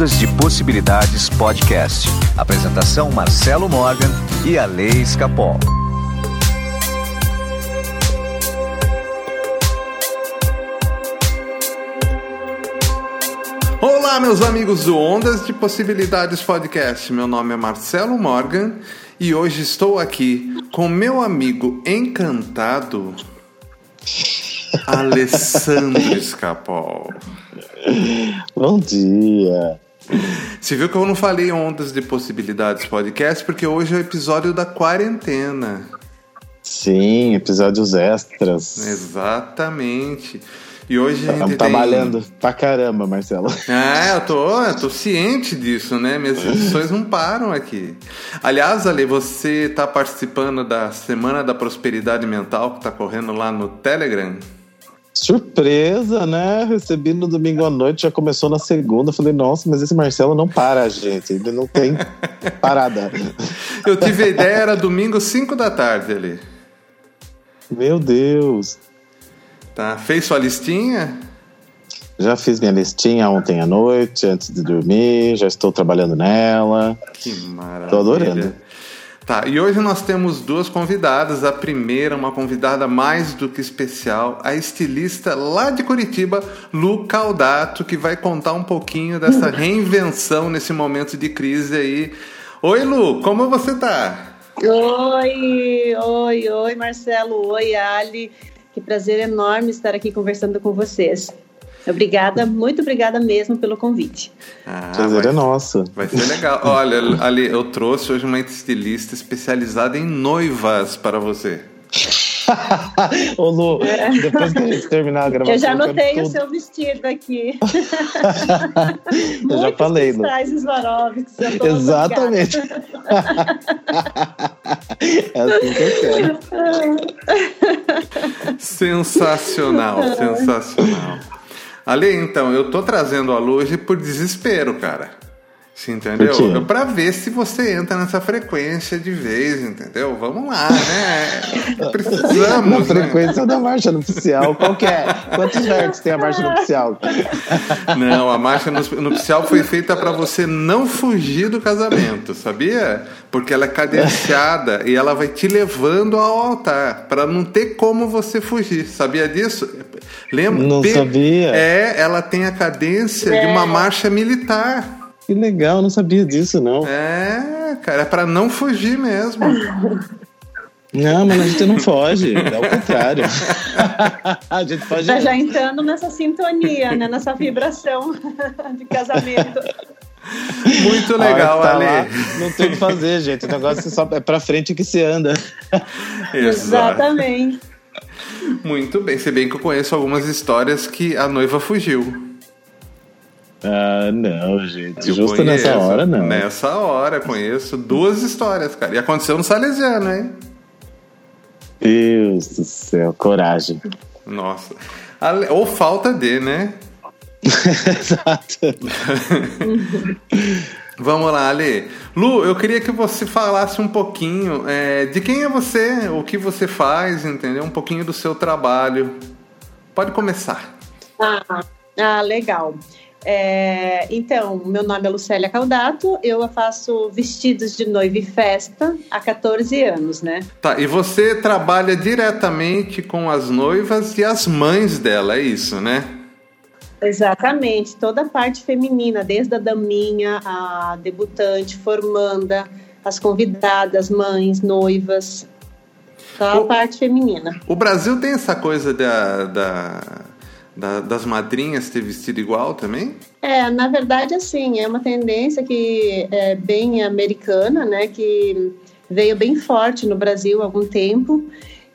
Ondas de Possibilidades Podcast. Apresentação Marcelo Morgan e a Lei Escapol. Olá, meus amigos do Ondas de Possibilidades Podcast. Meu nome é Marcelo Morgan e hoje estou aqui com meu amigo encantado, Alessandro Escapol. Bom dia. Você viu que eu não falei Ondas de Possibilidades Podcast porque hoje é o episódio da quarentena. Sim, episódios extras. Exatamente. E hoje a gente Estamos tem... trabalhando pra caramba, Marcelo. É, eu tô, eu tô ciente disso, né? Minhas edições não param aqui. Aliás, Ale, você tá participando da Semana da Prosperidade Mental que tá correndo lá no Telegram? Surpresa, né? Recebi no domingo à noite, já começou na segunda. Falei, nossa, mas esse Marcelo não para, gente. Ele não tem parada. Eu tive a ideia, era domingo 5 da tarde ali. Meu Deus. Tá? Fez sua listinha? Já fiz minha listinha ontem à noite, antes de dormir. Já estou trabalhando nela. Que maravilha. Tô adorando. Tá, e hoje nós temos duas convidadas. A primeira, uma convidada mais do que especial, a estilista lá de Curitiba, Lu Caldato, que vai contar um pouquinho dessa reinvenção nesse momento de crise aí. Oi, Lu, como você tá? Oi, oi, oi, Marcelo, oi, Ali. Que prazer enorme estar aqui conversando com vocês. Obrigada, muito obrigada mesmo pelo convite. Ah, Prazer vai, é nosso. vai ser legal. Olha, Ali, eu trouxe hoje uma estilista especializada em noivas para você. Ô, Lu, depois que a gente terminar a gravação. Eu já anotei o seu vestido aqui. Eu já falei, Lu. Exatamente. é assim que eu quero. Sensacional, sensacional. Ali, então, eu tô trazendo a Lu hoje por desespero, cara. Você entendeu? Pra ver se você entra nessa frequência de vez, entendeu? Vamos lá, né? Na Precisamos, né? frequência da marcha nupcial, qual que é? Quantos hertz tem a marcha nupcial? Não, a marcha nu- nupcial foi feita para você não fugir do casamento, sabia? Porque ela é cadenciada e ela vai te levando ao altar, para não ter como você fugir. Sabia disso? Lembra? Não sabia. É, ela tem a cadência de uma marcha militar. Que legal, não sabia disso, não. É, cara, é para não fugir mesmo. Não, mas a gente não foge, é o contrário. a gente foge. Tá já entrando nessa sintonia, né? Nessa vibração de casamento. Muito legal, que tá Ale. lá, não tem o que fazer, gente. O negócio é só é pra frente que se anda. Exato. Exatamente. Muito bem. Se bem que eu conheço algumas histórias que a noiva fugiu. Ah, não, gente. Eu Justo conheço. nessa hora, não. Nessa hora, conheço duas histórias, cara. E aconteceu no Salesiano, hein? Deus do céu, coragem. Nossa. Ale- Ou falta de, né? Exato. Vamos lá, Ale. Lu, eu queria que você falasse um pouquinho é, de quem é você, o que você faz, entendeu? Um pouquinho do seu trabalho. Pode começar. Ah, ah, legal. É, então, meu nome é Lucélia Caldato, eu faço vestidos de noiva e festa há 14 anos, né? Tá, e você trabalha diretamente com as noivas e as mães dela, é isso, né? Exatamente, toda a parte feminina, desde a daminha, a debutante, formanda, as convidadas, mães, noivas, toda a O- parte feminina. O Brasil tem essa coisa da, da- da- das madrinhas ter vestido igual também? É, na verdade, assim, é uma tendência que é bem americana, né? Que veio bem forte no Brasil há algum tempo.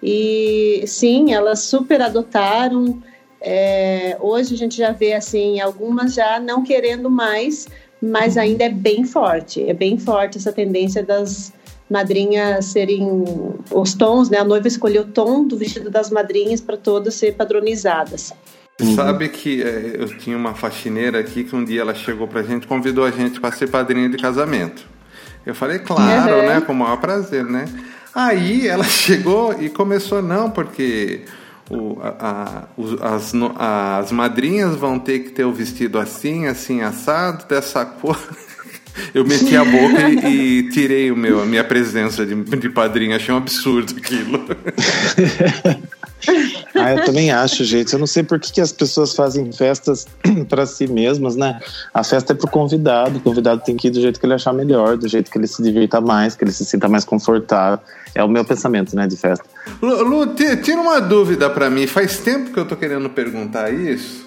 E sim, elas super adotaram. É, hoje a gente já vê assim algumas já não querendo mais, mas ainda é bem forte. É bem forte essa tendência das madrinhas serem os tons, né? A noiva escolheu o tom do vestido das madrinhas para todas ser padronizadas. Você Sabe que é, eu tinha uma faxineira aqui que um dia ela chegou pra gente, convidou a gente para ser padrinho de casamento. Eu falei, claro, Uhum. né? Com o maior prazer, né? Aí ela chegou e começou, não, porque o, a, a, as, as madrinhas vão ter que ter o vestido assim, assim, assado, dessa cor. Eu meti a boca e, e, tirei o meu, a minha presença de, de padrinho. Achei um absurdo aquilo. ah, eu também acho, gente. Eu não sei por que, que as pessoas fazem festas para si mesmas, né? A festa é pro convidado. O convidado tem que ir do jeito que ele achar melhor, do jeito que ele se divirta mais, que ele se sinta mais confortável. É o meu pensamento, né, de festa. Lu, Lu tira uma dúvida para mim. Faz tempo que eu tô querendo perguntar isso.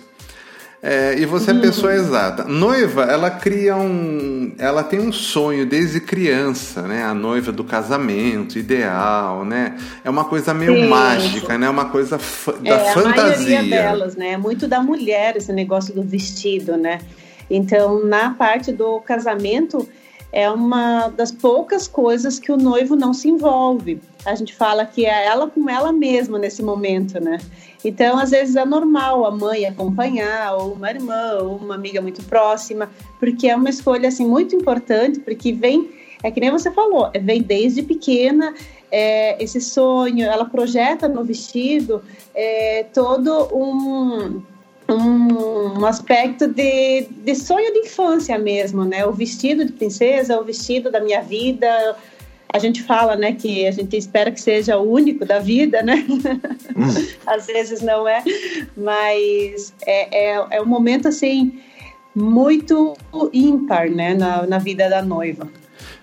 É, e você é a pessoa exata. Noiva, ela cria um. Ela tem um sonho desde criança, né? A noiva do casamento, ideal, né? É uma coisa meio Sim. mágica, né? Uma coisa da é, fantasia. A maioria delas, né? É muito da mulher esse negócio do vestido, né? Então, na parte do casamento, é uma das poucas coisas que o noivo não se envolve. A gente fala que é ela com ela mesma nesse momento, né? Então, às vezes é normal a mãe acompanhar, ou uma irmã, ou uma amiga muito próxima, porque é uma escolha assim muito importante, porque vem, é que nem você falou, vem desde pequena é, esse sonho, ela projeta no vestido é, todo um um, um aspecto de, de sonho de infância mesmo, né? O vestido de princesa, o vestido da minha vida. A gente fala, né, que a gente espera que seja o único da vida, né? Hum. Às vezes não é, mas é, é, é um momento assim muito ímpar, né, na, na vida da noiva.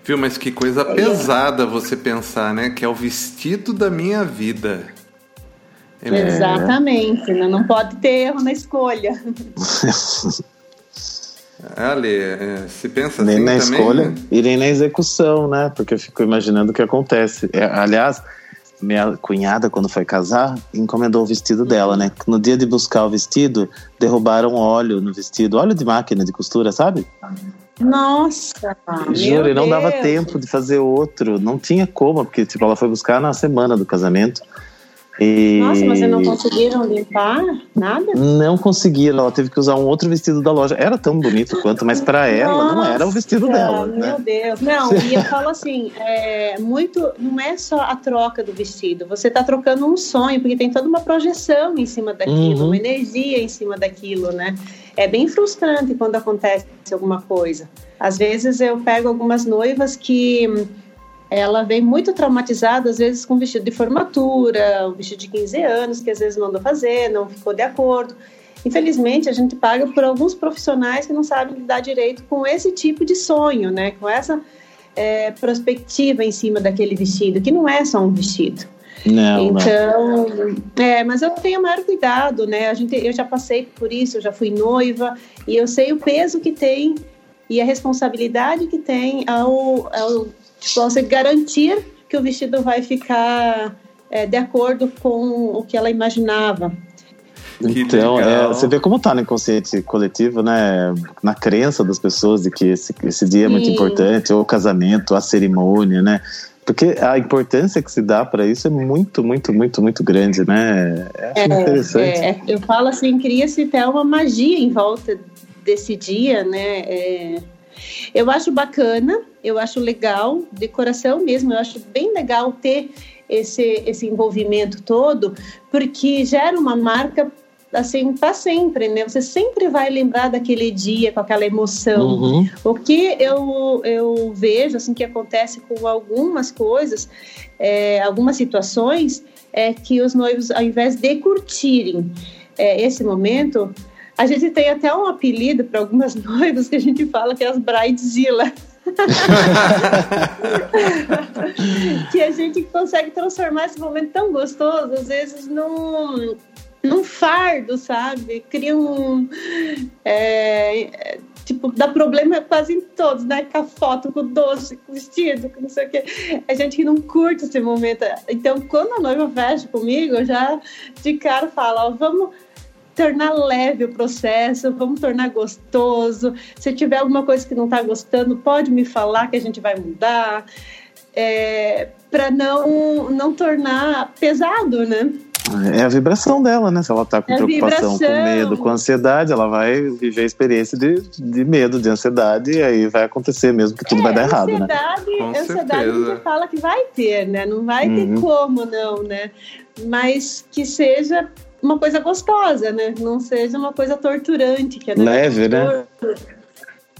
Viu, mas que coisa pesada você pensar, né? Que é o vestido da minha vida. É. Exatamente, né? não pode ter erro na escolha. Ali, é, se pensa nem assim na também, escolha né? e nem na execução, né? Porque eu fico imaginando o que acontece. É, aliás, minha cunhada, quando foi casar, encomendou o vestido dela, né? No dia de buscar o vestido, derrubaram óleo no vestido, óleo de máquina de costura, sabe? Nossa! Juro, e não dava tempo de fazer outro, não tinha como, porque tipo, ela foi buscar na semana do casamento. E... Nossa, mas vocês não conseguiram limpar nada? Não conseguiram, ela teve que usar um outro vestido da loja. Era tão bonito quanto, mas para ela não era o vestido dela. Meu né? Deus. Não, e eu falo assim, é, muito, não é só a troca do vestido, você está trocando um sonho, porque tem toda uma projeção em cima daquilo, uhum. uma energia em cima daquilo, né? É bem frustrante quando acontece alguma coisa. Às vezes eu pego algumas noivas que ela vem muito traumatizada, às vezes com vestido de formatura, um vestido de 15 anos, que às vezes mandou fazer, não ficou de acordo. Infelizmente, a gente paga por alguns profissionais que não sabem lidar direito com esse tipo de sonho, né? Com essa é, perspectiva em cima daquele vestido, que não é só um vestido. Não, então, não. É, mas eu tenho maior cuidado, né? A gente, eu já passei por isso, eu já fui noiva e eu sei o peso que tem e a responsabilidade que tem ao, ao você garantir que o vestido vai ficar é, de acordo com o que ela imaginava. Então, é, você vê como está no inconsciente coletivo, né? Na crença das pessoas de que esse, esse dia é muito importante, ou o casamento, a cerimônia, né? Porque a importância que se dá para isso é muito, muito, muito, muito grande, né? É, é interessante. É, eu falo assim, cria-se até uma magia em volta desse dia, né? É, eu acho bacana, eu acho legal, de coração mesmo, eu acho bem legal ter esse, esse envolvimento todo, porque gera uma marca assim para sempre, né? Você sempre vai lembrar daquele dia com aquela emoção. Uhum. O que eu, eu vejo assim que acontece com algumas coisas, é, algumas situações, é que os noivos, ao invés de curtirem é, esse momento, a gente tem até um apelido para algumas noivas que a gente fala que é as bridezilla. que a gente consegue transformar esse momento tão gostoso, às vezes, num, num fardo, sabe? Cria um. É, tipo, dá problema quase em todos, né? Com a foto, com o doce, com o vestido, com não sei o quê. A gente que não curte esse momento. Então, quando a noiva fecha comigo, eu já de cara falo, ó, vamos tornar leve o processo, vamos tornar gostoso. Se tiver alguma coisa que não está gostando, pode me falar que a gente vai mudar, é, para não, não tornar pesado, né? É a vibração dela, né? Se ela tá com é preocupação, com medo, com ansiedade, ela vai viver a experiência de, de medo, de ansiedade, e aí vai acontecer mesmo que tudo é, vai dar errado, né? Com ansiedade a gente fala que vai ter, né? Não vai uhum. ter como, não, né? Mas que seja uma coisa gostosa, né? Não seja uma coisa torturante. Que é Leve, né?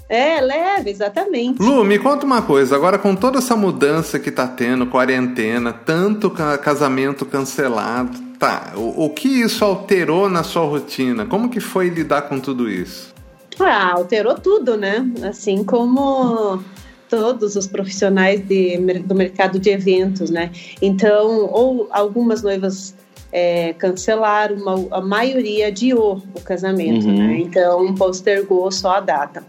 É, leve, exatamente. Lu, me conta uma coisa, agora com toda essa mudança que tá tendo, quarentena, tanto casamento cancelado, tá, o, o que isso alterou na sua rotina? Como que foi lidar com tudo isso? Ah, alterou tudo, né? Assim como todos os profissionais de, do mercado de eventos, né? Então, ou algumas noivas é, cancelaram, uma, a maioria adiou o casamento, uhum. né? Então, postergou só a data.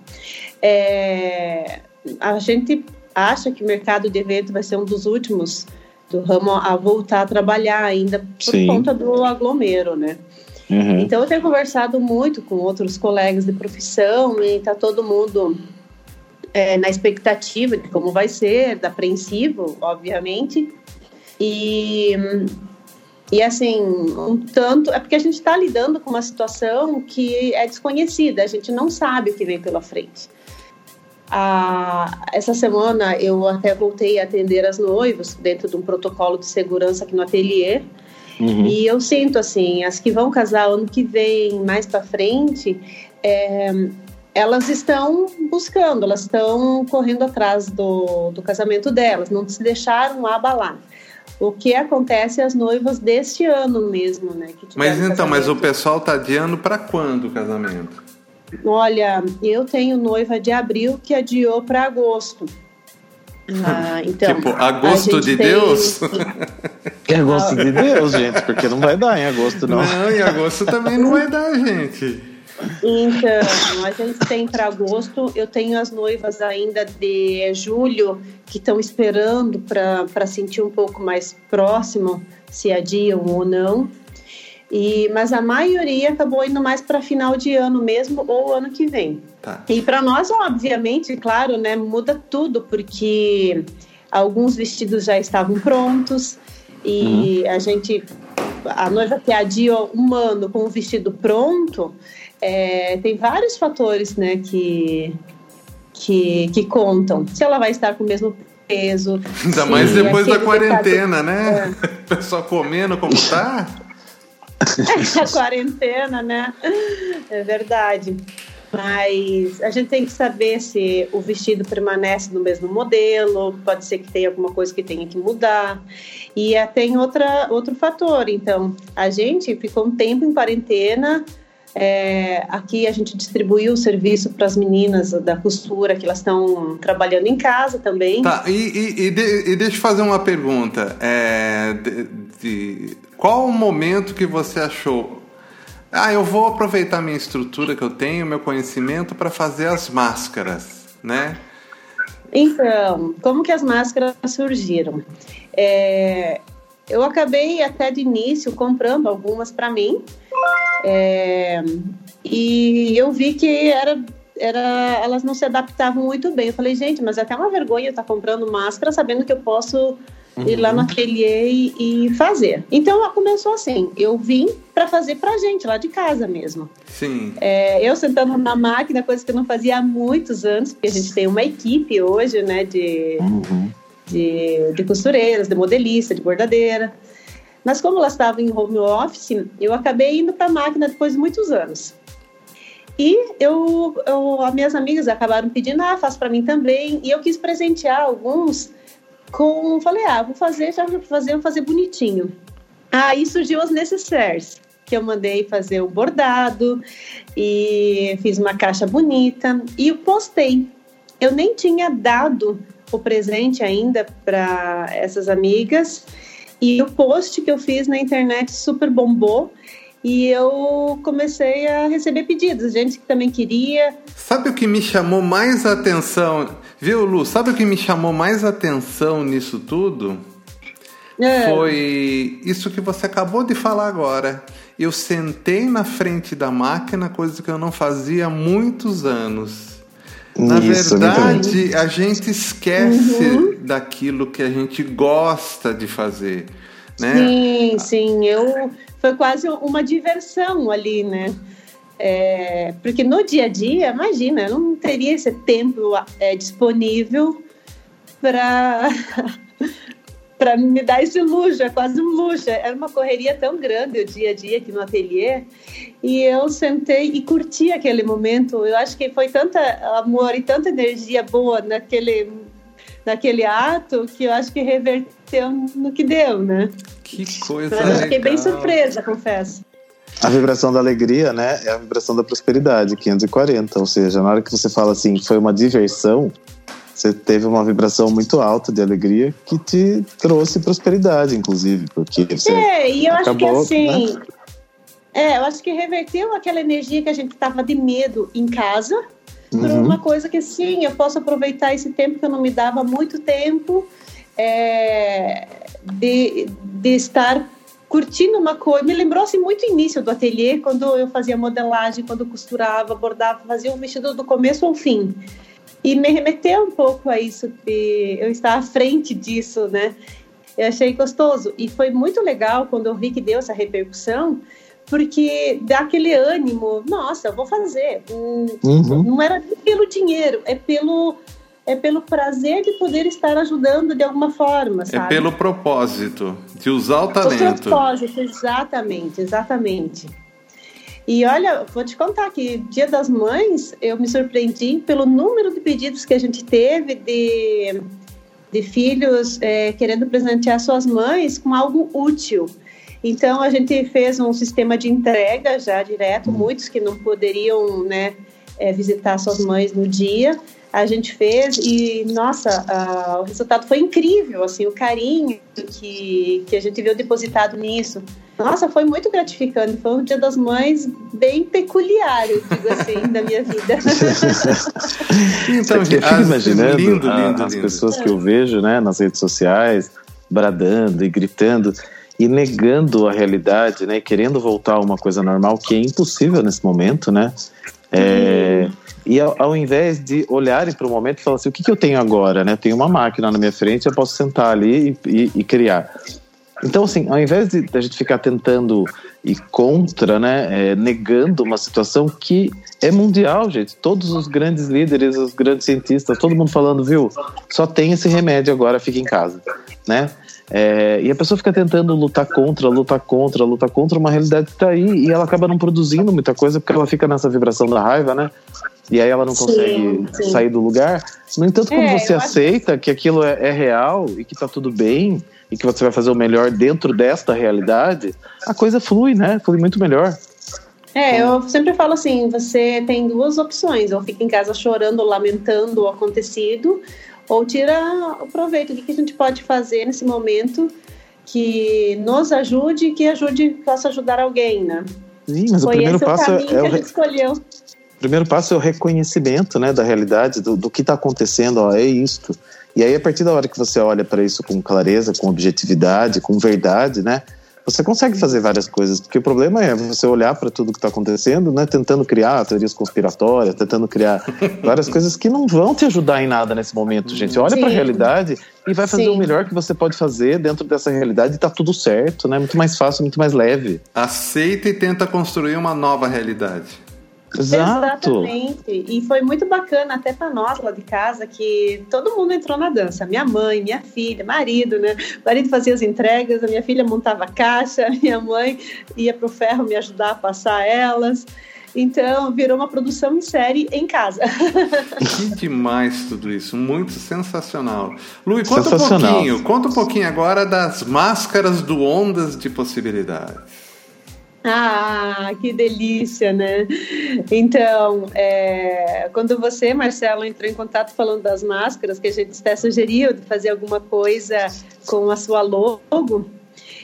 É, a gente acha que o mercado de evento vai ser um dos últimos do ramo a voltar a trabalhar ainda por Sim. conta do aglomero, né? Uhum. Então eu tenho conversado muito com outros colegas de profissão e está todo mundo é, na expectativa de como vai ser, da apreensivo, obviamente. E, e assim, um tanto. É porque a gente está lidando com uma situação que é desconhecida, a gente não sabe o que vem pela frente. Ah, essa semana eu até voltei a atender as noivas dentro de um protocolo de segurança aqui no ateliê. Uhum. E eu sinto assim, as que vão casar ano que vem, mais para frente, é, elas estão buscando, elas estão correndo atrás do, do casamento delas, não se deixaram abalar. O que acontece às noivas deste ano mesmo, né? mas então, mas o pessoal tá adiando para quando o casamento? Olha, eu tenho noiva de abril que adiou para agosto. Ah, então, tipo, agosto de tem... Deus? É agosto de Deus, gente, porque não vai dar em agosto, não. Não, em agosto também não vai dar, gente. Então, a gente tem para agosto, eu tenho as noivas ainda de julho que estão esperando para sentir um pouco mais próximo se adiam ou não. E, mas a maioria acabou indo mais para final de ano mesmo ou ano que vem. Tá. E para nós, obviamente, claro, né, muda tudo, porque alguns vestidos já estavam prontos e uhum. a gente, a noiva que adia um ano com o vestido pronto, é, tem vários fatores, né, que, que, que contam. Se ela vai estar com o mesmo peso. Ainda mais depois da quarentena, né? É. O pessoal comendo como tá. a quarentena, né? É verdade. Mas a gente tem que saber se o vestido permanece no mesmo modelo, pode ser que tenha alguma coisa que tenha que mudar. E é, tem outra, outro fator. Então, a gente ficou um tempo em quarentena. É, aqui a gente distribuiu o serviço para as meninas da costura, que elas estão trabalhando em casa também. Tá, e, e, e, de, e deixa eu fazer uma pergunta. É, de, de, qual o momento que você achou? Ah, eu vou aproveitar minha estrutura que eu tenho, meu conhecimento para fazer as máscaras, né? Então, como que as máscaras surgiram? É, eu acabei até de início comprando algumas para mim é, e eu vi que era, era, elas não se adaptavam muito bem. Eu falei, gente, mas é até uma vergonha estar comprando máscara sabendo que eu posso uhum. ir lá no uhum. ateliê e, fazer. Então começou assim, eu vim para fazer pra gente, lá de casa mesmo. Sim. É, eu sentando na máquina, coisa que eu não fazia há muitos anos, porque a gente tem uma equipe hoje, né, de, uhum. de, de costureiras, de modelista, de bordadeira. Mas como elas estavam em home office, eu acabei indo para a máquina depois de muitos anos. E eu, eu, as minhas amigas acabaram pedindo, ah, faz para mim também. E eu quis presentear alguns com, falei, ah, vou fazer, já vou fazer, vou fazer bonitinho. Aí surgiu as necessaires, que eu mandei fazer o bordado e fiz uma caixa bonita e eu postei. Eu nem tinha dado o presente ainda para essas amigas e o post que eu fiz na internet super bombou e eu comecei a receber pedidos, gente que também queria. Sabe o que me chamou mais atenção? Viu, Lu? Sabe o que me chamou mais atenção nisso tudo? É. Foi isso que você acabou de falar agora. Eu sentei na frente da máquina, coisa que eu não fazia há muitos anos. Na isso, verdade, a gente esquece uhum. daquilo que a gente gosta de fazer. né? Sim, sim. Eu foi quase uma diversão ali, né? É, porque no dia a dia, imagina, eu não teria esse tempo é, disponível para para me dar esse luxo, é quase um luxo. Era uma correria tão grande o dia a dia aqui no ateliê. E eu sentei e curti aquele momento. Eu acho que foi tanta amor e tanta energia boa naquele naquele ato que eu acho que reverteu no que deu, né? Que coisa Mas eu fiquei bem surpresa, confesso. A vibração da alegria, né, é a vibração da prosperidade, 540. Ou seja, na hora que você fala assim, foi uma diversão, você teve uma vibração muito alta de alegria que te trouxe prosperidade, inclusive, porque você É, e eu acabou, acho que assim, né? é, eu acho que reverteu aquela energia que a gente tava de medo em casa por uhum. uma coisa que sim, eu posso aproveitar esse tempo que eu não me dava muito tempo é, de, de estar curtindo uma coisa. Me lembrou assim, muito o início do ateliê, quando eu fazia modelagem, quando costurava, bordava, fazia um vestido do começo ao fim. E me remeteu um pouco a isso, de eu estar à frente disso, né? Eu achei gostoso. E foi muito legal quando eu vi que deu essa repercussão, porque dá aquele ânimo, nossa, eu vou fazer. Uhum. Não era pelo dinheiro, é pelo é pelo prazer de poder estar ajudando de alguma forma, é sabe? É pelo propósito de usar o talento. O propósito, exatamente, exatamente. E olha, vou te contar que Dia das Mães eu me surpreendi pelo número de pedidos que a gente teve de, de filhos é, querendo presentear suas mães com algo útil. Então a gente fez um sistema de entrega já direto, muitos que não poderiam né, é, visitar suas mães no dia a gente fez e nossa o resultado foi incrível assim o carinho que, que a gente viu depositado nisso nossa foi muito gratificante foi um dia das mães bem peculiar eu digo assim da minha vida então eu fico imaginando lindo, lindo, as lindo. pessoas que eu vejo né nas redes sociais bradando e gritando e negando a realidade, né? Querendo voltar a uma coisa normal que é impossível nesse momento, né? É, e ao, ao, invés de olharem para o momento e falar assim, o que, que eu tenho agora, né? Tenho uma máquina na minha frente, eu posso sentar ali e, e, e criar. Então, assim, ao invés de a gente ficar tentando ir contra, né, é, negando uma situação que é mundial, gente. Todos os grandes líderes, os grandes cientistas, todo mundo falando, viu? Só tem esse remédio agora, fica em casa, né? É, e a pessoa fica tentando lutar contra, lutar contra, lutar contra uma realidade que está aí e ela acaba não produzindo muita coisa porque ela fica nessa vibração da raiva, né? E aí ela não consegue sim, sim. sair do lugar. No entanto, quando é, você aceita acho... que aquilo é, é, real e que está tudo bem e que você vai fazer o melhor dentro desta realidade, a coisa flui, né? Flui muito melhor. É, eu sempre falo assim: você tem duas opções, ou fica em casa chorando, lamentando o acontecido, ou tira o proveito. O que a gente pode fazer nesse momento que nos ajude e que ajude, possa ajudar alguém, né? Sim, mas Foi o primeiro passo é, é o re... escolheu. O primeiro passo é o reconhecimento, né, da realidade, do, do que está acontecendo, ó, é isto. E aí, a partir da hora que você olha para isso com clareza, com objetividade, com verdade, né, você consegue fazer várias coisas, porque o problema é você olhar para tudo que está acontecendo, né, tentando criar teorias conspiratórias, tentando criar várias coisas que não vão te ajudar em nada nesse momento, gente. Olha para a realidade e vai fazer Sim. o melhor que você pode fazer dentro dessa realidade e tá tudo certo, né? Muito mais fácil, muito mais leve. Aceita e tenta construir uma nova realidade. Exato. Exatamente. E foi muito bacana até para nós lá de casa que todo mundo entrou na dança. Minha mãe, minha filha, marido, né? O marido fazia as entregas, a minha filha montava a caixa, minha mãe ia pro ferro me ajudar a passar elas. Então, virou uma produção em série em casa. Que demais tudo isso, muito sensacional. Lui, conta sensacional. um pouquinho, conta um pouquinho agora das máscaras do Ondas de Possibilidades. Ah, que delícia, né? Então, é, quando você, Marcelo, entrou em contato falando das máscaras, que a gente até sugeriu de fazer alguma coisa com a sua logo,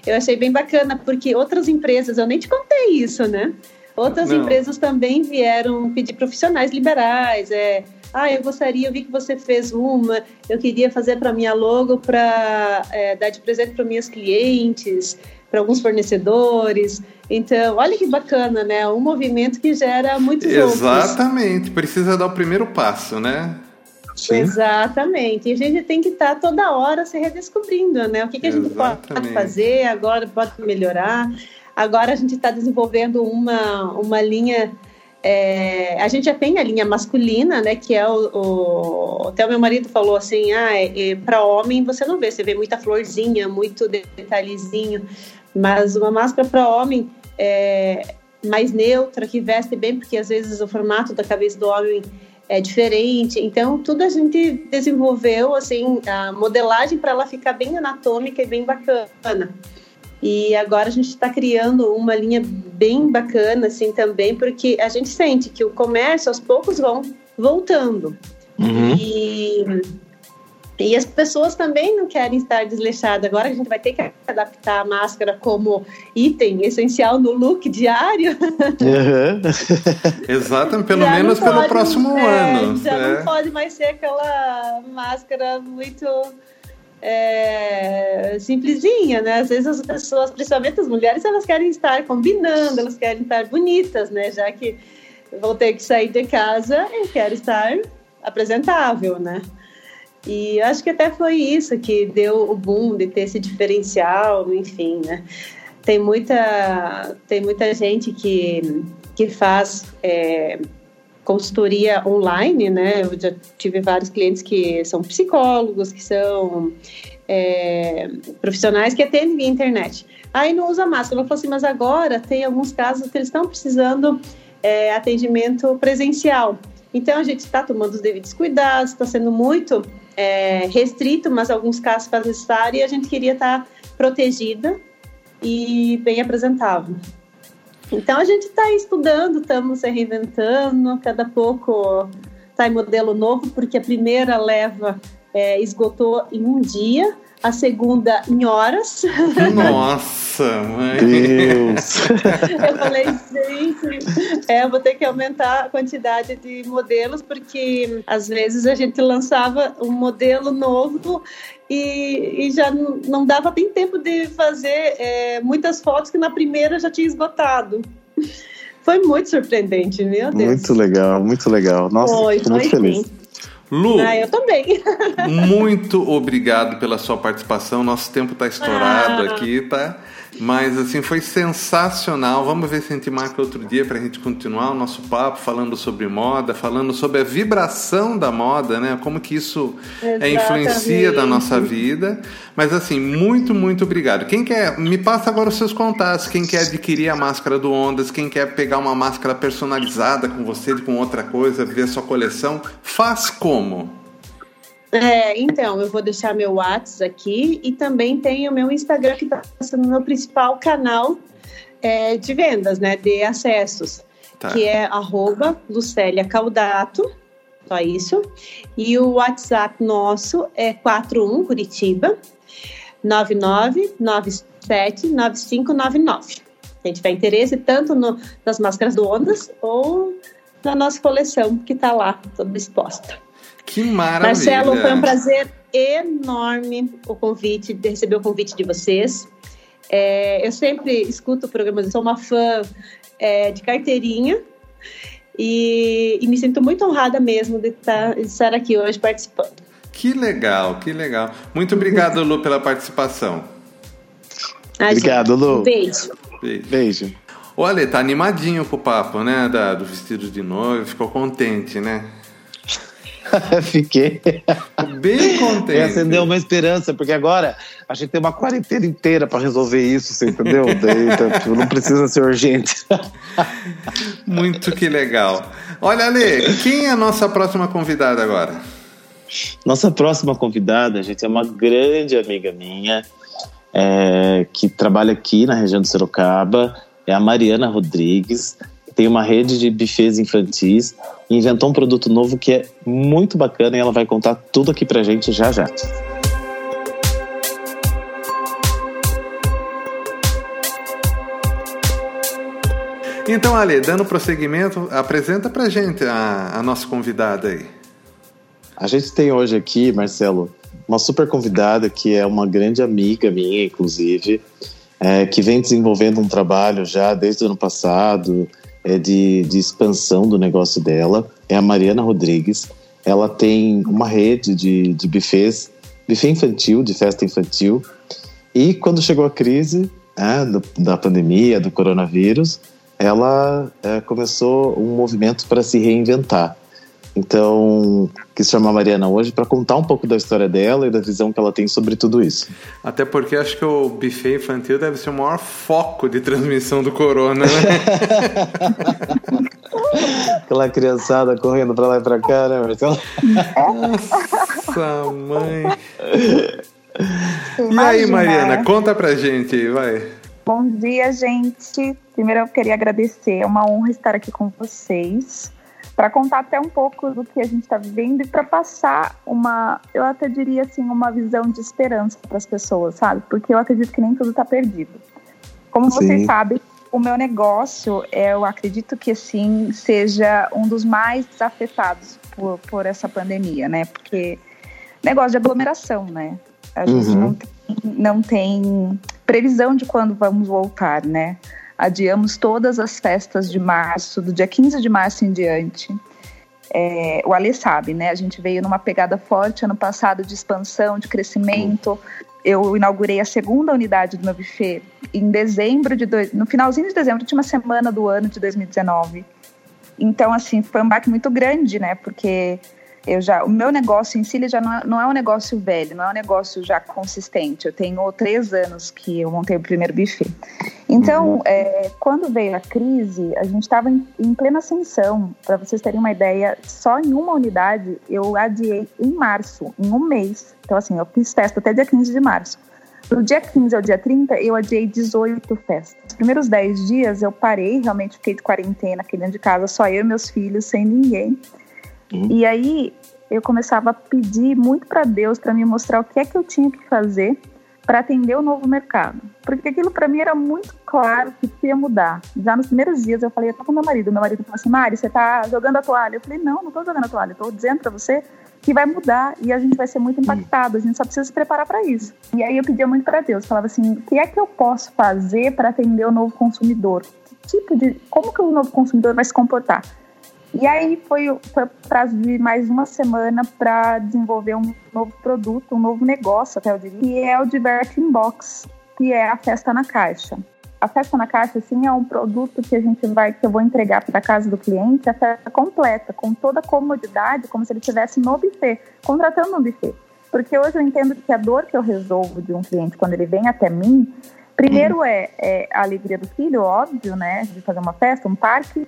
eu achei bem bacana, porque outras empresas, eu nem te contei isso, né? Outras Não. empresas também vieram pedir profissionais liberais, é, ah, eu gostaria, eu vi que você fez uma, eu queria fazer para minha logo para é, dar de presente para minhas clientes para alguns fornecedores. Então, olha que bacana, né? Um movimento que gera muitos Exatamente. Outros. Precisa dar o primeiro passo, né? Sim. Exatamente. E a gente tem que estar tá toda hora se redescobrindo, né? O que, que a gente pode fazer agora, pode melhorar. Agora a gente está desenvolvendo uma, uma linha. É, a gente já tem a linha masculina, né? Que é o, o até o meu marido falou assim, ah, é, é, para homem você não vê, você vê muita florzinha, muito detalhezinho, mas uma máscara para homem é, mais neutra, que veste bem, porque às vezes o formato da cabeça do homem é diferente. Então, tudo a gente desenvolveu, assim, a modelagem para ela ficar bem anatômica e bem bacana. E agora a gente está criando uma linha bem bacana, assim, também, porque a gente sente que o comércio, aos poucos, vão voltando. Uhum. E e as pessoas também não querem estar desleixadas. Agora a gente vai ter que adaptar a máscara como item essencial no look diário. Uhum. Exato, pelo já menos pelo próximo é, ano. Já é. não pode mais ser aquela máscara muito é, simplesinha, né? Às vezes as pessoas, principalmente as mulheres, elas querem estar combinando, elas querem estar bonitas, né? Já que vão ter que sair de casa e querem estar apresentável, né? E acho que até foi isso que deu o boom de ter esse diferencial, enfim, né? Tem muita, tem muita gente que, que faz é, consultoria online, né? Eu já tive vários clientes que são psicólogos, que são é, profissionais que atendem via internet. Aí não usa máscara. Ela falou assim, mas agora tem alguns casos que eles estão precisando é, atendimento presencial. Então a gente está tomando os devidos cuidados, está sendo muito é, restrito, mas alguns casos faz necessário e a gente queria estar protegida e bem apresentável. Então a gente está estudando, estamos se reinventando, cada pouco está em modelo novo, porque a primeira leva é, esgotou em um dia, a segunda em horas. Nossa, mãe. Deus. eu falei, gente, é, eu vou ter que aumentar a quantidade de modelos, porque às vezes a gente lançava um modelo novo e, e já não dava nem tempo de fazer é, muitas fotos que na primeira já tinha esgotado. Foi muito surpreendente, meu Deus. Muito legal, muito legal. Nossa, foi, muito foi feliz. Sim. Lu, ah, eu também. muito obrigado pela sua participação. Nosso tempo está estourado ah. aqui, tá? Mas assim, foi sensacional. Vamos ver se a gente marca outro dia para a gente continuar o nosso papo falando sobre moda, falando sobre a vibração da moda, né? Como que isso é, influencia da nossa vida. Mas assim, muito, muito obrigado. Quem quer, me passa agora os seus contatos. Quem quer adquirir a máscara do Ondas, quem quer pegar uma máscara personalizada com você, com outra coisa, ver a sua coleção, faz como? É, então, eu vou deixar meu WhatsApp aqui e também tem o meu Instagram, que está sendo o meu principal canal é, de vendas, né? De acessos, tá. que é arroba Lucélia Caldato, só isso. E o WhatsApp nosso é 41 Curitiba 99979599. Quem tiver interesse tanto no, nas máscaras do Ondas ou na nossa coleção que está lá, toda exposta. Que maravilha! Marcelo, foi um prazer enorme o convite, de receber o convite de vocês. É, eu sempre escuto programas, sou uma fã é, de carteirinha e, e, me sinto muito honrada mesmo de estar, de estar aqui hoje participando. Que legal, que legal. Muito obrigado, Lu, pela participação. Obrigado, Lu. Beijo. Beijo. beijo. Olha, tá animadinho com o papo, né? Da, do vestido de noivo, ficou contente, né? Fiquei. Bem contente. E acendeu uma esperança, porque agora a gente tem uma quarentena inteira para resolver isso, você entendeu? então, tipo, não precisa ser urgente. Muito que legal. Olha, Ale, quem é a nossa próxima convidada agora? Nossa próxima convidada, gente, é uma grande amiga minha, é, que trabalha aqui na região de Sorocaba, é a Mariana Rodrigues tem uma rede de buffets infantis e inventou um produto novo que é muito bacana e ela vai contar tudo aqui pra gente já já. Então, Ale, dando prosseguimento, apresenta pra gente a, a nossa convidada aí. A gente tem hoje aqui, Marcelo, uma super convidada que é uma grande amiga minha, inclusive, é, que vem desenvolvendo um trabalho já desde o ano passado, é, de, de expansão do negócio dela é a Mariana Rodrigues. ela tem uma rede de, de buffets, buffet infantil, de festa infantil. E quando chegou a crise né, do, da pandemia, do coronavírus, ela é, começou um movimento para se reinventar. Então, quis chamar a Mariana hoje para contar um pouco da história dela e da visão que ela tem sobre tudo isso. Até porque acho que o buffet infantil deve ser o maior foco de transmissão do corona, né? Aquela criançada correndo para lá e para cá, né, Marcelo? Nossa, mãe. E aí, Mariana, conta pra gente, vai. Bom dia, gente. Primeiro eu queria agradecer, é uma honra estar aqui com vocês para contar até um pouco do que a gente está vivendo e para passar uma, eu até diria assim, uma visão de esperança para as pessoas, sabe? Porque eu acredito que nem tudo está perdido. Como Sim. vocês sabem, o meu negócio, eu acredito que assim seja um dos mais afetados por, por essa pandemia, né? Porque negócio de aglomeração, né? A gente uhum. não, tem, não tem previsão de quando vamos voltar, né? Adiamos todas as festas de março, do dia 15 de março em diante. É, o Ale sabe, né? A gente veio numa pegada forte ano passado de expansão, de crescimento. Eu inaugurei a segunda unidade do meu buffet em dezembro de dois, no finalzinho de dezembro, última semana do ano de 2019. Então, assim, foi um baque muito grande, né? Porque eu já, o meu negócio em si ele já não é, não é um negócio velho, não é um negócio já consistente. Eu tenho três anos que eu montei o primeiro buffet. Então, uhum. é, quando veio a crise, a gente estava em, em, plena ascensão. Para vocês terem uma ideia, só em uma unidade eu adiei em março, em um mês. Então, assim, eu fiz festa até dia 15 de março. Do dia 15 ao dia 30, eu adiei 18 festas. Os primeiros 10 dias eu parei, realmente fiquei de quarentena aqui dentro de casa, só eu e meus filhos, sem ninguém. Uhum. E aí eu começava a pedir muito para Deus para me mostrar o que é que eu tinha que fazer para atender o novo mercado. Porque aquilo para mim era muito claro que ia mudar. Já nos primeiros dias eu falei até com meu marido. Meu marido falou assim: Mari, você tá jogando a toalha? Eu falei: Não, não tô jogando a toalha. Estou dizendo para você que vai mudar e a gente vai ser muito impactado. A gente só precisa se preparar para isso. E aí eu pedia muito para Deus. Falava assim: O que é que eu posso fazer para atender o novo consumidor? Que tipo de. Como que o novo consumidor vai se comportar? E aí foi, foi prazo de mais uma semana para desenvolver um novo produto, um novo negócio, até eu diria, que é o Diverting Box, que é a festa na caixa. A festa na caixa, assim, é um produto que a gente vai, que eu vou entregar para casa do cliente, a festa completa, com toda a comodidade, como se ele estivesse no buffet, contratando um buffet. Porque hoje eu entendo que a dor que eu resolvo de um cliente quando ele vem até mim, primeiro é, é a alegria do filho, óbvio, né, de fazer uma festa, um parque,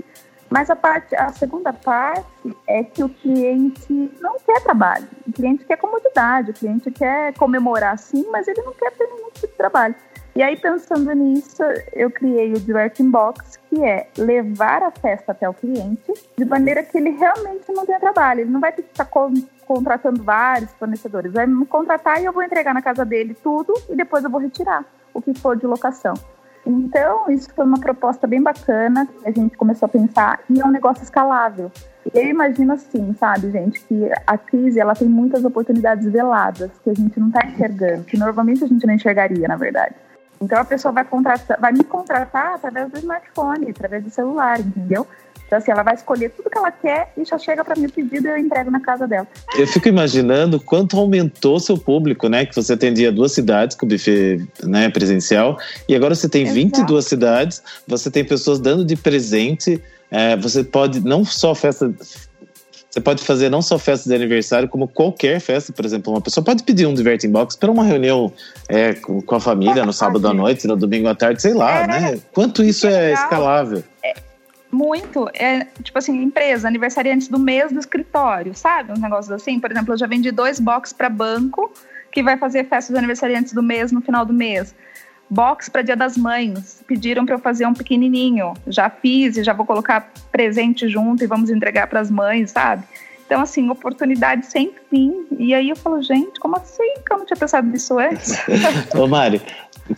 mas a, parte, a segunda parte é que o cliente não quer trabalho. O cliente quer comodidade, o cliente quer comemorar sim, mas ele não quer ter nenhum tipo de trabalho. E aí, pensando nisso, eu criei o Directing Box, que é levar a festa até o cliente, de maneira que ele realmente não tenha trabalho. Ele não vai ter que estar contratando vários fornecedores. Vai me contratar e eu vou entregar na casa dele tudo e depois eu vou retirar o que for de locação. Então, isso foi uma proposta bem bacana, a gente começou a pensar, e é um negócio escalável. Eu imagino assim, sabe, gente, que a crise ela tem muitas oportunidades veladas que a gente não está enxergando, que normalmente a gente não enxergaria, na verdade. Então a pessoa vai contratar, vai me contratar através do smartphone, através do celular, entendeu? Então, assim, ela vai escolher tudo que ela quer e já chega para mim o pedido e eu entrego na casa dela. Eu fico imaginando quanto aumentou seu público, né? Que você atendia duas cidades com o buffet né, presencial e agora você tem Exato. 22 cidades, você tem pessoas dando de presente. É, você pode não só festa você pode fazer não só festa de aniversário, como qualquer festa, por exemplo. Uma pessoa pode pedir um Diverting Box para uma reunião é, com, com, a família no sábado à noite, no domingo à tarde, sei lá, é, né? Quanto isso é, é escalável? É, muito. É, tipo assim, empresa, aniversariantes do mês do escritório, sabe? Um negócio assim. Por exemplo, eu já vendi dois box para banco que vai fazer festa dos aniversariantes do mês no final do mês. Box para Dia das Mães. Pediram para eu fazer um pequenininho. Já fiz e já vou colocar presente junto e vamos entregar para as mães, sabe? Então, assim, oportunidade sem fim. E aí eu falo, gente, como assim que eu não tinha pensado nisso antes? Ô, Mari,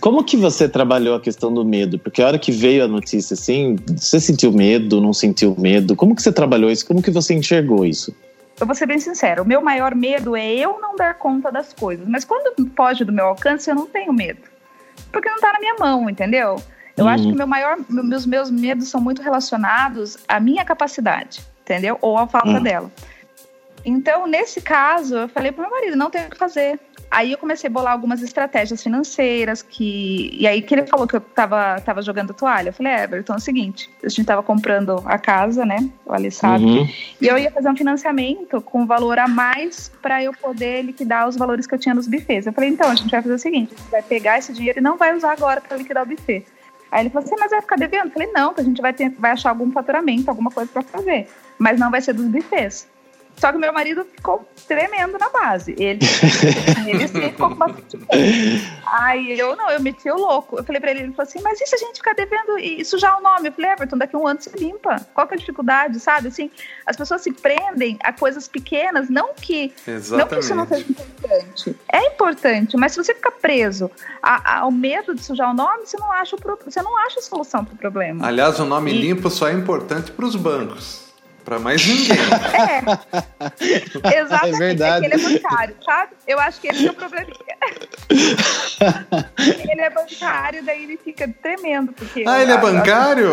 como que você trabalhou a questão do medo? Porque a hora que veio a notícia, assim, você sentiu medo, não sentiu medo? Como que você trabalhou isso? Como que você enxergou isso? Eu vou ser bem sincero, o meu maior medo é eu não dar conta das coisas. Mas quando foge do meu alcance, eu não tenho medo. Porque não está na minha mão, entendeu? Eu uhum. acho que meu maior, meus, meus medos são muito relacionados à minha capacidade, entendeu? Ou à falta uhum. dela. Então, nesse caso, eu falei para meu marido, não tem o que fazer. Aí eu comecei a bolar algumas estratégias financeiras que e aí que ele falou que eu tava, tava jogando toalha. Eu falei, é, Everton, é o seguinte, a gente tava comprando a casa, né? O Ali sabe. Uhum. E eu ia fazer um financiamento com valor a mais para eu poder liquidar os valores que eu tinha nos bufês. Eu falei, então, a gente vai fazer o seguinte, a gente vai pegar esse dinheiro e não vai usar agora para liquidar o buffet. Aí ele falou assim, mas vai ficar devendo? Eu falei, não, que a gente vai, ter, vai achar algum faturamento, alguma coisa para fazer. Mas não vai ser dos bufês. Só que meu marido ficou tremendo na base. Ele, ele ficou com bastante Aí eu não, eu meti o louco. Eu falei pra ele, ele falou assim, mas e se a gente ficar devendo e sujar o nome? Eu falei, Everton, daqui a um ano você limpa. Qual que é a dificuldade, sabe? Assim, as pessoas se prendem a coisas pequenas, não que, não que isso não seja importante. É importante, mas se você ficar preso a, a, ao medo de sujar o nome, você não acha, o, você não acha a solução pro problema. Aliás, o nome e... limpo só é importante para os bancos. Para mais ninguém. É. Exatamente. É verdade. É ele é bancário, sabe? Eu acho que esse é o probleminha. ele é bancário, daí ele fica tremendo. Porque ah, ele é bancário?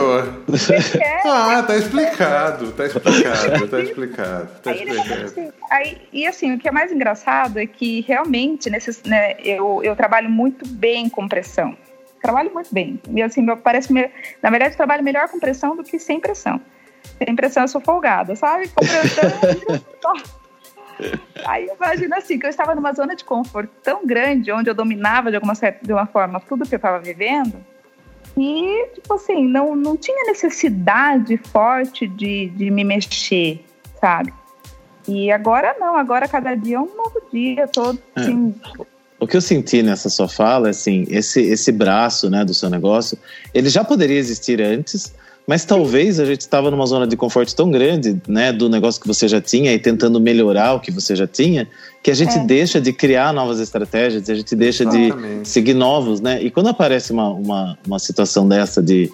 Ele é. Ah, tá explicado. Tá explicado, tá explicado. Tá aí explicado. Assim, aí, e assim, o que é mais engraçado é que realmente nesses, né, eu, eu trabalho muito bem com pressão. Trabalho muito bem. E assim, parece, na verdade, eu trabalho melhor com pressão do que sem pressão tem impressão eu sou folgada, sabe? Aí imagina assim, que eu estava numa zona de conforto tão grande, onde eu dominava de alguma, certa, de uma forma tudo que eu estava vivendo, e, tipo assim, não, não tinha necessidade forte de, de me mexer, sabe? E agora não, agora cada dia é um novo dia, todo é. assim. O que eu senti nessa sua fala, assim, esse, esse braço, né, do seu negócio, ele já poderia existir antes, mas talvez a gente estava numa zona de conforto tão grande, né, do negócio que você já tinha e tentando melhorar o que você já tinha, que a gente é. deixa de criar novas estratégias, a gente deixa Exatamente. de seguir novos, né? E quando aparece uma, uma, uma situação dessa de,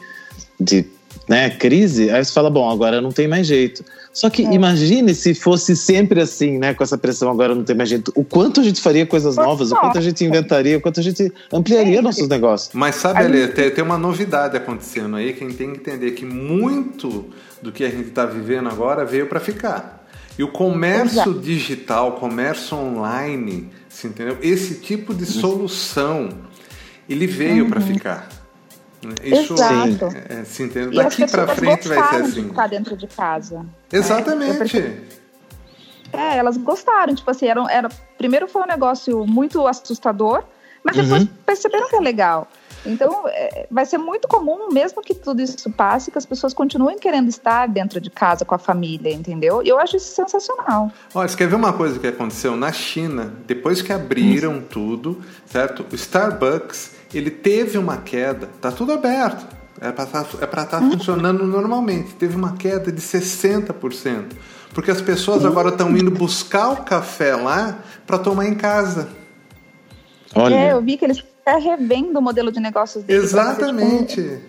de né, crise, aí você fala, bom, agora não tem mais jeito. Só que é. imagine se fosse sempre assim, né, com essa pressão agora não tem mais jeito. O quanto a gente faria coisas novas, o quanto a gente inventaria, o quanto a gente ampliaria é. nossos negócios. Mas sabe, Ale, tem, tem uma novidade acontecendo aí, quem tem que entender que muito do que a gente está vivendo agora veio para ficar. E o comércio Exato. digital, comércio online, entendeu? Esse tipo de solução, ele veio uhum. para ficar. Isso, Exato. É, se entende. Daqui para frente vai ser assim. De ficar dentro de casa. Exatamente. É, elas gostaram. Tipo assim, era, era, primeiro foi um negócio muito assustador, mas depois uhum. perceberam que é legal. Então, é, vai ser muito comum, mesmo que tudo isso passe, que as pessoas continuem querendo estar dentro de casa com a família, entendeu? E eu acho isso sensacional. Olha, você quer ver uma coisa que aconteceu na China? Depois que abriram uhum. tudo, certo? O Starbucks ele teve uma queda, tá tudo aberto, é para estar tá, é estar tá funcionando normalmente, teve uma queda de 60%, porque as pessoas agora estão indo buscar o café lá para tomar em casa. Olha. É, eu vi que eles estão revendo o modelo de negócios deles. Exatamente.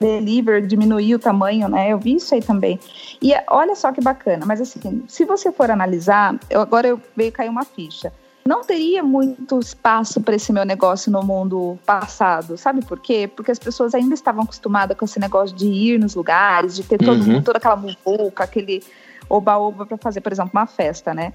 Deliver, diminuir o tamanho, né? Eu vi isso aí também. E olha só que bacana, mas assim, se você for analisar, eu, agora eu veio cair uma ficha não teria muito espaço para esse meu negócio no mundo passado. Sabe por quê? Porque as pessoas ainda estavam acostumadas com esse negócio de ir nos lugares, de ter todo, uhum. toda aquela muvuca, aquele oba-oba para fazer, por exemplo, uma festa, né?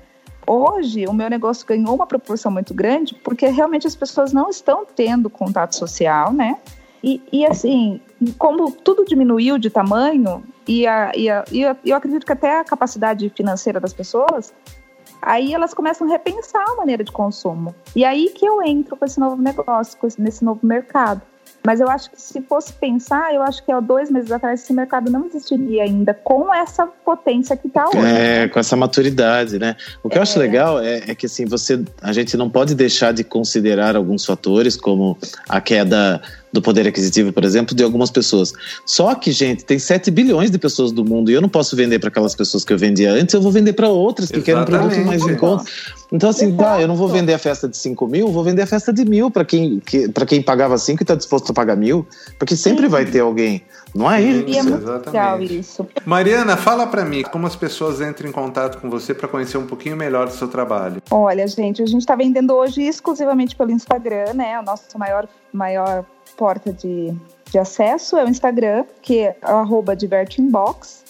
Hoje, o meu negócio ganhou uma proporção muito grande porque realmente as pessoas não estão tendo contato social, né? E, e assim, como tudo diminuiu de tamanho, e, a, e, a, e eu acredito que até a capacidade financeira das pessoas, aí elas começam a repensar a maneira de consumo. E aí que eu entro com esse novo negócio, nesse novo mercado. Mas eu acho que se fosse pensar, eu acho que há dois meses atrás esse mercado não existiria ainda com essa potência que está hoje. É, com essa maturidade, né? O que é. eu acho é. legal é, é, que assim, você, a gente não pode deixar de considerar alguns fatores, como a queda do poder aquisitivo, por exemplo, de algumas pessoas. Só que, gente, tem 7 bilhões de pessoas do mundo e eu não posso vender para aquelas pessoas que eu vendia antes, eu vou vender para outras que Exatamente. querem um produto mais em conta. Então, assim, tá, eu não vou vender a festa de 5 mil, vou vender a festa de mil para quem, que, quem pagava 5 e está disposto a pagar mil, porque sempre vai ter alguém. Não é isso? E é muito legal isso. Mariana, fala para mim como as pessoas entram em contato com você para conhecer um pouquinho melhor do seu trabalho. Olha, gente, a gente está vendendo hoje exclusivamente pelo Instagram, né? O nosso maior, maior porta de, de acesso é o Instagram, que é arroba divertinbox.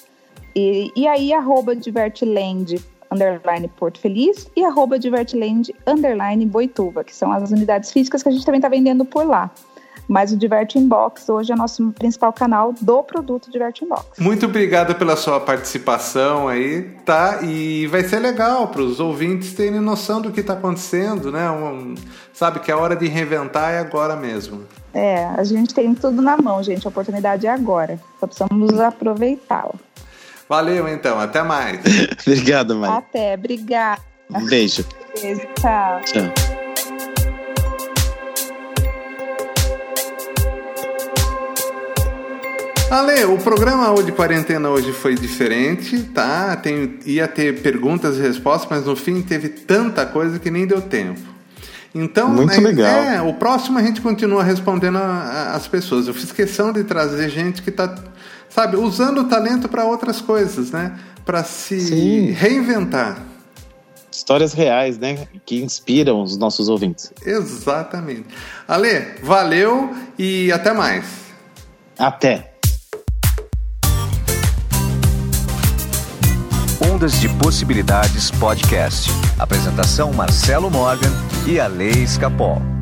E, e aí, arroba divertland underline Porto Feliz e arroba Divertland underline Boituva, que são as unidades físicas que a gente também está vendendo por lá. Mas o Divert Inbox hoje é nosso principal canal do produto Divert Inbox. Muito obrigado pela sua participação aí, tá? E vai ser legal para os ouvintes terem noção do que está acontecendo, né? Um, sabe que a hora de reinventar é agora mesmo. É, a gente tem tudo na mão, gente. A oportunidade é agora. Só precisamos aproveitá-la. Valeu, então. Até mais. Obrigado, Mari. Até. Obrigada. Um beijo. Beijo. Tchau. Tchau. Ale, o programa de quarentena hoje foi diferente, tá? Tem, ia ter perguntas e respostas, mas no fim teve tanta coisa que nem deu tempo. Então, Muito é, legal. É, o próximo a gente continua respondendo a, a, as pessoas. Eu fiz questão de trazer gente que está, sabe, usando o talento para outras coisas, né? Para se Sim. reinventar. Histórias reais, né? Que inspiram os nossos ouvintes. Exatamente. Ale, valeu e até mais. Até. Ondas de Possibilidades Podcast. Apresentação Marcelo Morgan e a Lei Escapol.